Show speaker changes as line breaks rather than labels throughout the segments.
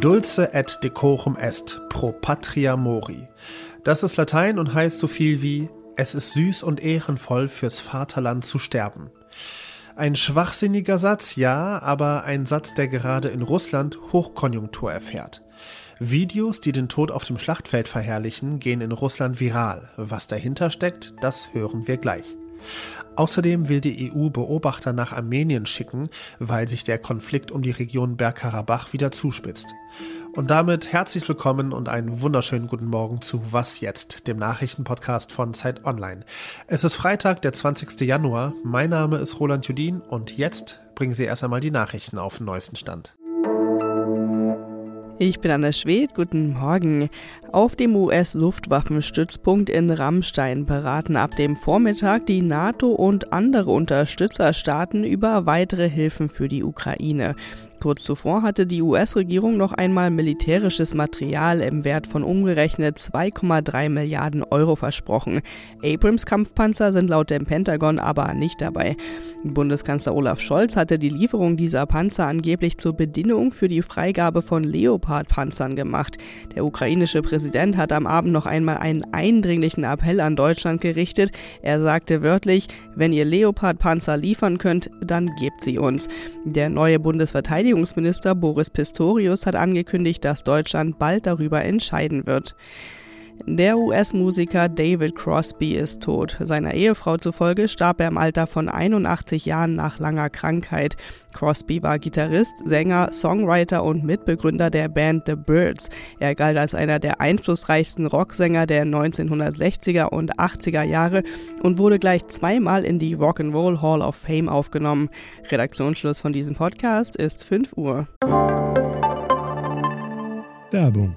Dulce et decorum est pro patria mori. Das ist Latein und heißt so viel wie es ist süß und ehrenvoll fürs Vaterland zu sterben. Ein schwachsinniger Satz, ja, aber ein Satz, der gerade in Russland Hochkonjunktur erfährt. Videos, die den Tod auf dem Schlachtfeld verherrlichen, gehen in Russland viral. Was dahinter steckt, das hören wir gleich. Außerdem will die EU Beobachter nach Armenien schicken, weil sich der Konflikt um die Region Bergkarabach wieder zuspitzt. Und damit herzlich willkommen und einen wunderschönen guten Morgen zu Was jetzt, dem Nachrichtenpodcast von Zeit Online. Es ist Freitag, der 20. Januar. Mein Name ist Roland Judin und jetzt bringen Sie erst einmal die Nachrichten auf den neuesten Stand.
Ich bin Anna Schwed, guten Morgen. Auf dem US-Luftwaffenstützpunkt in Rammstein beraten ab dem Vormittag die NATO und andere Unterstützerstaaten über weitere Hilfen für die Ukraine. Kurz zuvor hatte die US-Regierung noch einmal militärisches Material im Wert von umgerechnet 2,3 Milliarden Euro versprochen. Abrams-Kampfpanzer sind laut dem Pentagon aber nicht dabei. Bundeskanzler Olaf Scholz hatte die Lieferung dieser Panzer angeblich zur Bedingung für die Freigabe von Leopard-Panzern gemacht. Der ukrainische Präsident hat am Abend noch einmal einen eindringlichen Appell an Deutschland gerichtet. Er sagte wörtlich, wenn ihr Leopard-Panzer liefern könnt, dann gebt sie uns. Der neue Bundesverteidigungsminister Verteidigungsminister Boris Pistorius hat angekündigt, dass Deutschland bald darüber entscheiden wird. Der US-Musiker David Crosby ist tot. Seiner Ehefrau zufolge starb er im Alter von 81 Jahren nach langer Krankheit. Crosby war Gitarrist, Sänger, Songwriter und Mitbegründer der Band The Birds. Er galt als einer der einflussreichsten Rocksänger der 1960er und 80er Jahre und wurde gleich zweimal in die Rock'n'Roll Hall of Fame aufgenommen. Redaktionsschluss von diesem Podcast ist 5 Uhr.
Werbung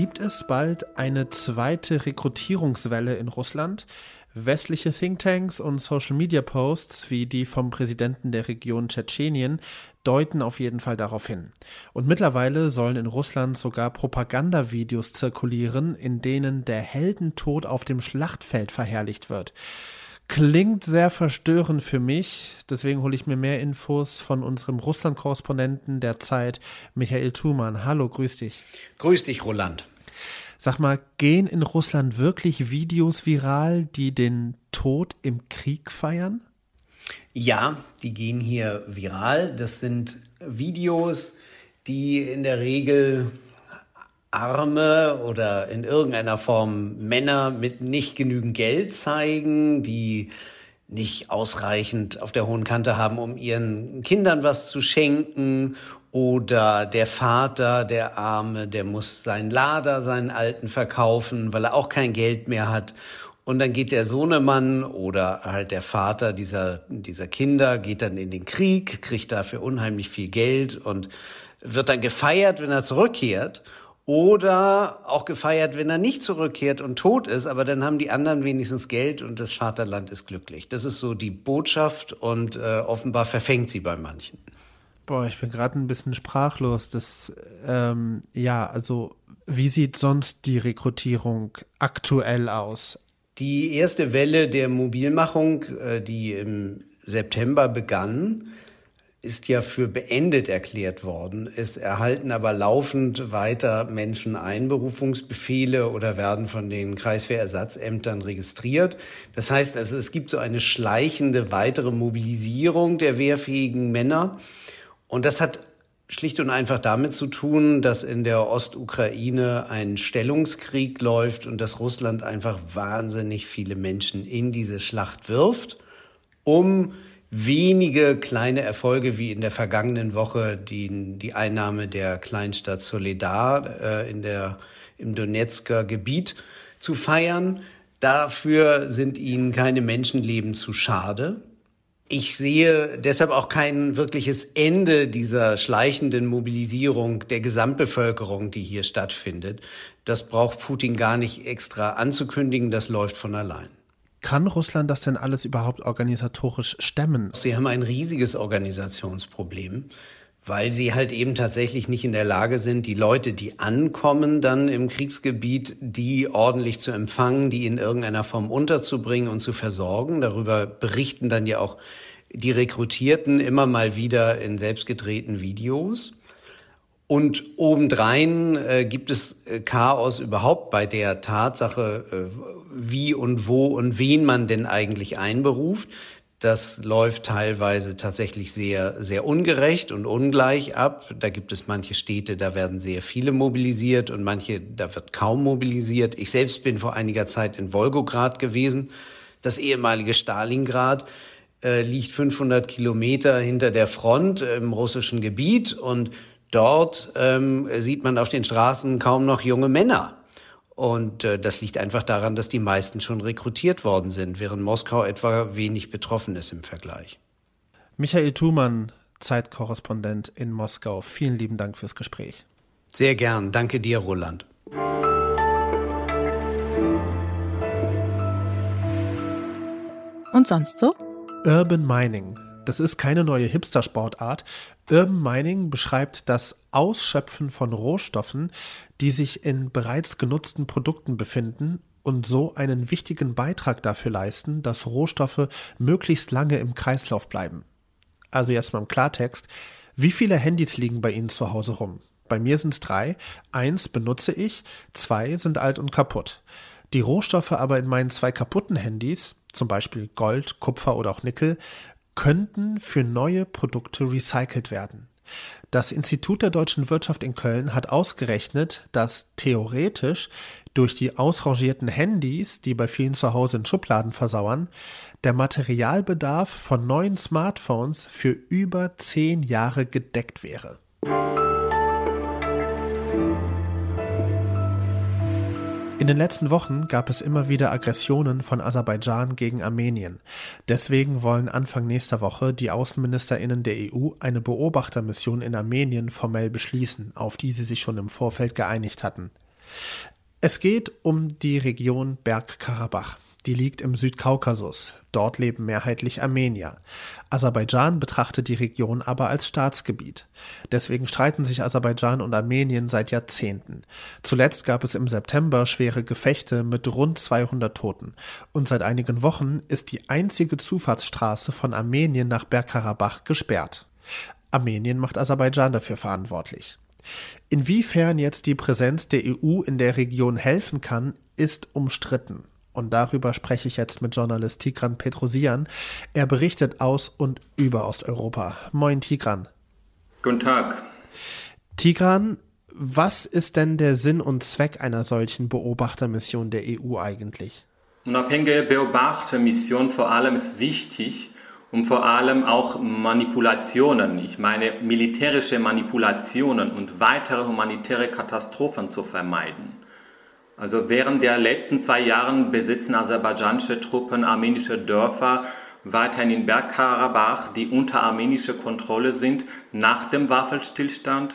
Gibt es bald eine zweite Rekrutierungswelle in Russland? Westliche Thinktanks und Social-Media-Posts wie die vom Präsidenten der Region Tschetschenien deuten auf jeden Fall darauf hin. Und mittlerweile sollen in Russland sogar Propagandavideos zirkulieren, in denen der Heldentod auf dem Schlachtfeld verherrlicht wird. Klingt sehr verstörend für mich, deswegen hole ich mir mehr Infos von unserem Russland-Korrespondenten der Zeit, Michael Thumann. Hallo, grüß dich.
Grüß dich, Roland.
Sag mal, gehen in Russland wirklich Videos viral, die den Tod im Krieg feiern?
Ja, die gehen hier viral. Das sind Videos, die in der Regel Arme oder in irgendeiner Form Männer mit nicht genügend Geld zeigen, die nicht ausreichend auf der hohen Kante haben, um ihren Kindern was zu schenken. Oder der Vater, der Arme, der muss seinen Lader, seinen Alten verkaufen, weil er auch kein Geld mehr hat. Und dann geht der Sohnemann oder halt der Vater dieser, dieser Kinder, geht dann in den Krieg, kriegt dafür unheimlich viel Geld und wird dann gefeiert, wenn er zurückkehrt. Oder auch gefeiert, wenn er nicht zurückkehrt und tot ist, aber dann haben die anderen wenigstens Geld und das Vaterland ist glücklich. Das ist so die Botschaft und äh, offenbar verfängt sie bei manchen.
Boah, ich bin gerade ein bisschen sprachlos. Das, ähm, ja, also wie sieht sonst die Rekrutierung aktuell aus?
Die erste Welle der Mobilmachung, äh, die im September begann, ist ja für beendet erklärt worden. Es erhalten aber laufend weiter Menschen Einberufungsbefehle oder werden von den Kreiswehrersatzämtern registriert. Das heißt also, es gibt so eine schleichende weitere Mobilisierung der wehrfähigen Männer. Und das hat schlicht und einfach damit zu tun, dass in der Ostukraine ein Stellungskrieg läuft und dass Russland einfach wahnsinnig viele Menschen in diese Schlacht wirft, um wenige kleine Erfolge wie in der vergangenen Woche die, die Einnahme der Kleinstadt Soledar äh, in der, im Donetsker Gebiet zu feiern. Dafür sind ihnen keine Menschenleben zu schade. Ich sehe deshalb auch kein wirkliches Ende dieser schleichenden Mobilisierung der Gesamtbevölkerung, die hier stattfindet. Das braucht Putin gar nicht extra anzukündigen, das läuft von allein.
Kann Russland das denn alles überhaupt organisatorisch stemmen?
Sie haben ein riesiges Organisationsproblem weil sie halt eben tatsächlich nicht in der Lage sind, die Leute, die ankommen dann im Kriegsgebiet, die ordentlich zu empfangen, die in irgendeiner Form unterzubringen und zu versorgen. Darüber berichten dann ja auch die Rekrutierten immer mal wieder in selbstgedrehten Videos. Und obendrein äh, gibt es äh, Chaos überhaupt bei der Tatsache, äh, wie und wo und wen man denn eigentlich einberuft. Das läuft teilweise tatsächlich sehr, sehr ungerecht und ungleich ab. Da gibt es manche Städte, da werden sehr viele mobilisiert und manche, da wird kaum mobilisiert. Ich selbst bin vor einiger Zeit in Wolgograd gewesen. Das ehemalige Stalingrad äh, liegt 500 Kilometer hinter der Front im russischen Gebiet und dort ähm, sieht man auf den Straßen kaum noch junge Männer. Und äh, das liegt einfach daran, dass die meisten schon rekrutiert worden sind, während Moskau etwa wenig betroffen ist im Vergleich.
Michael Thumann, Zeitkorrespondent in Moskau, vielen lieben Dank fürs Gespräch.
Sehr gern. Danke dir, Roland.
Und sonst so?
Urban Mining. Das ist keine neue Hipster-Sportart. Urban Mining beschreibt das Ausschöpfen von Rohstoffen, die sich in bereits genutzten Produkten befinden und so einen wichtigen Beitrag dafür leisten, dass Rohstoffe möglichst lange im Kreislauf bleiben. Also jetzt mal im Klartext, wie viele Handys liegen bei Ihnen zu Hause rum? Bei mir sind es drei, eins benutze ich, zwei sind alt und kaputt. Die Rohstoffe aber in meinen zwei kaputten Handys, zum Beispiel Gold, Kupfer oder auch Nickel, könnten für neue Produkte recycelt werden. Das Institut der deutschen Wirtschaft in Köln hat ausgerechnet, dass theoretisch durch die ausrangierten Handys, die bei vielen zu Hause in Schubladen versauern, der Materialbedarf von neuen Smartphones für über zehn Jahre gedeckt wäre. In den letzten Wochen gab es immer wieder Aggressionen von Aserbaidschan gegen Armenien. Deswegen wollen Anfang nächster Woche die Außenministerinnen der EU eine Beobachtermission in Armenien formell beschließen, auf die sie sich schon im Vorfeld geeinigt hatten. Es geht um die Region Bergkarabach. Die liegt im Südkaukasus. Dort leben mehrheitlich Armenier. Aserbaidschan betrachtet die Region aber als Staatsgebiet. Deswegen streiten sich Aserbaidschan und Armenien seit Jahrzehnten. Zuletzt gab es im September schwere Gefechte mit rund 200 Toten. Und seit einigen Wochen ist die einzige Zufahrtsstraße von Armenien nach Bergkarabach gesperrt. Armenien macht Aserbaidschan dafür verantwortlich. Inwiefern jetzt die Präsenz der EU in der Region helfen kann, ist umstritten. Und darüber spreche ich jetzt mit Journalist Tigran Petrosian. Er berichtet aus und über Osteuropa. Moin Tigran.
Guten Tag.
Tigran, was ist denn der Sinn und Zweck einer solchen Beobachtermission der EU eigentlich?
Unabhängige Beobachtermission vor allem ist wichtig, um vor allem auch Manipulationen, ich meine militärische Manipulationen und weitere humanitäre Katastrophen zu vermeiden. Also während der letzten zwei Jahre besitzen aserbaidschanische Truppen armenische Dörfer weiterhin in Bergkarabach, die unter armenischer Kontrolle sind, nach dem Waffenstillstand.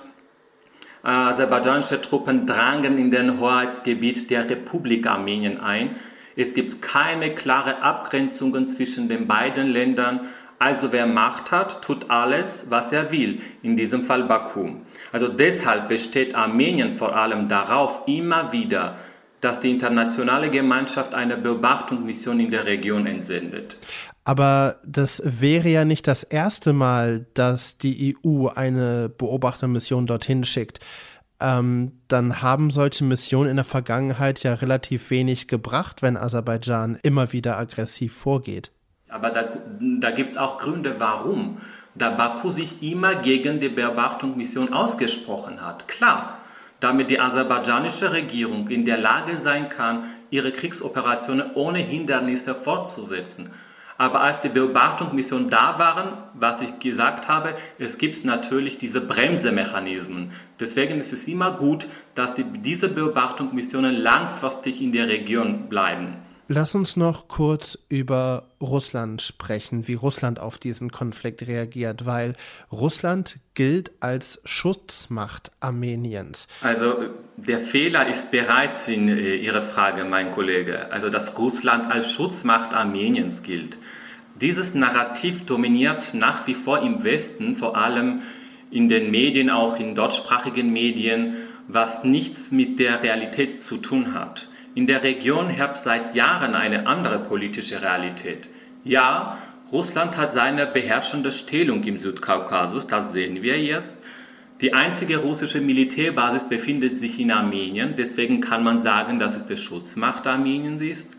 Äh, aserbaidschanische Truppen drangen in den Hoheitsgebiet der Republik Armenien ein. Es gibt keine klare Abgrenzungen zwischen den beiden Ländern. Also wer Macht hat, tut alles, was er will, in diesem Fall Baku. Also deshalb besteht Armenien vor allem darauf, immer wieder dass die internationale Gemeinschaft eine Beobachtungsmission in der Region entsendet.
Aber das wäre ja nicht das erste Mal, dass die EU eine Beobachtermission dorthin schickt. Ähm, dann haben solche Missionen in der Vergangenheit ja relativ wenig gebracht, wenn Aserbaidschan immer wieder aggressiv vorgeht.
Aber da, da gibt es auch Gründe, warum. Da Baku sich immer gegen die Beobachtungsmission ausgesprochen hat. Klar, damit die aserbaidschanische Regierung in der Lage sein kann, ihre Kriegsoperationen ohne Hindernisse fortzusetzen. Aber als die Beobachtungsmissionen da waren, was ich gesagt habe, es gibt natürlich diese Bremsemechanismen. Deswegen ist es immer gut, dass die, diese Beobachtungsmissionen langfristig in der Region bleiben.
Lass uns noch kurz über Russland sprechen, wie Russland auf diesen Konflikt reagiert, weil Russland gilt als Schutzmacht Armeniens.
Also der Fehler ist bereits in äh, Ihrer Frage, mein Kollege, also dass Russland als Schutzmacht Armeniens gilt. Dieses Narrativ dominiert nach wie vor im Westen, vor allem in den Medien, auch in deutschsprachigen Medien, was nichts mit der Realität zu tun hat. In der Region herrscht seit Jahren eine andere politische Realität. Ja, Russland hat seine beherrschende Stellung im Südkaukasus, das sehen wir jetzt. Die einzige russische Militärbasis befindet sich in Armenien, deswegen kann man sagen, dass es die Schutzmacht Armeniens ist.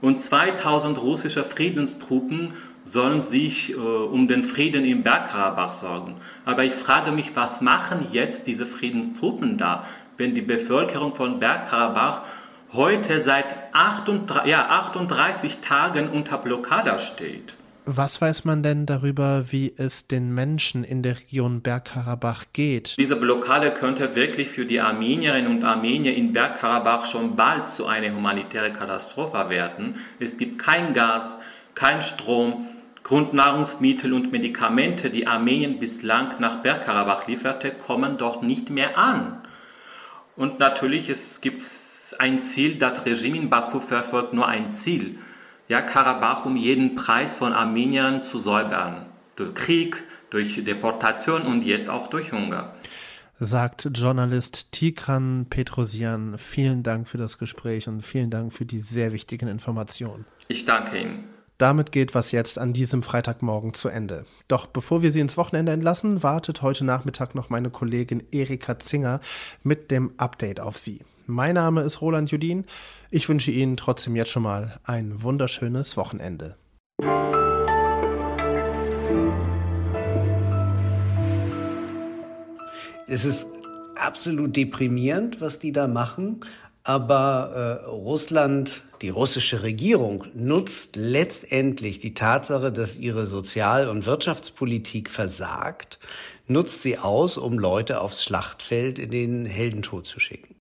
Und 2000 russische Friedenstruppen sollen sich äh, um den Frieden im Bergkarabach sorgen. Aber ich frage mich, was machen jetzt diese Friedenstruppen da, wenn die Bevölkerung von Bergkarabach heute seit 38, ja, 38 Tagen unter Blockade steht.
Was weiß man denn darüber, wie es den Menschen in der Region Bergkarabach geht?
Diese Blockade könnte wirklich für die Armenierinnen und Armenier in Bergkarabach schon bald zu einer humanitären Katastrophe werden. Es gibt kein Gas, kein Strom, Grundnahrungsmittel und Medikamente, die Armenien bislang nach Bergkarabach lieferte, kommen dort nicht mehr an. Und natürlich es gibt ein Ziel, das Regime in Baku verfolgt nur ein Ziel. Ja, Karabach um jeden Preis von Armeniern zu säubern. Durch Krieg, durch Deportation und jetzt auch durch Hunger.
Sagt Journalist Tigran Petrosian. Vielen Dank für das Gespräch und vielen Dank für die sehr wichtigen Informationen.
Ich danke Ihnen.
Damit geht was jetzt an diesem Freitagmorgen zu Ende. Doch bevor wir Sie ins Wochenende entlassen, wartet heute Nachmittag noch meine Kollegin Erika Zinger mit dem Update auf Sie. Mein Name ist Roland Judin. Ich wünsche Ihnen trotzdem jetzt schon mal ein wunderschönes Wochenende.
Es ist absolut deprimierend, was die da machen. Aber äh, Russland, die russische Regierung nutzt letztendlich die Tatsache, dass ihre Sozial- und Wirtschaftspolitik versagt, nutzt sie aus, um Leute aufs Schlachtfeld in den Heldentod zu schicken.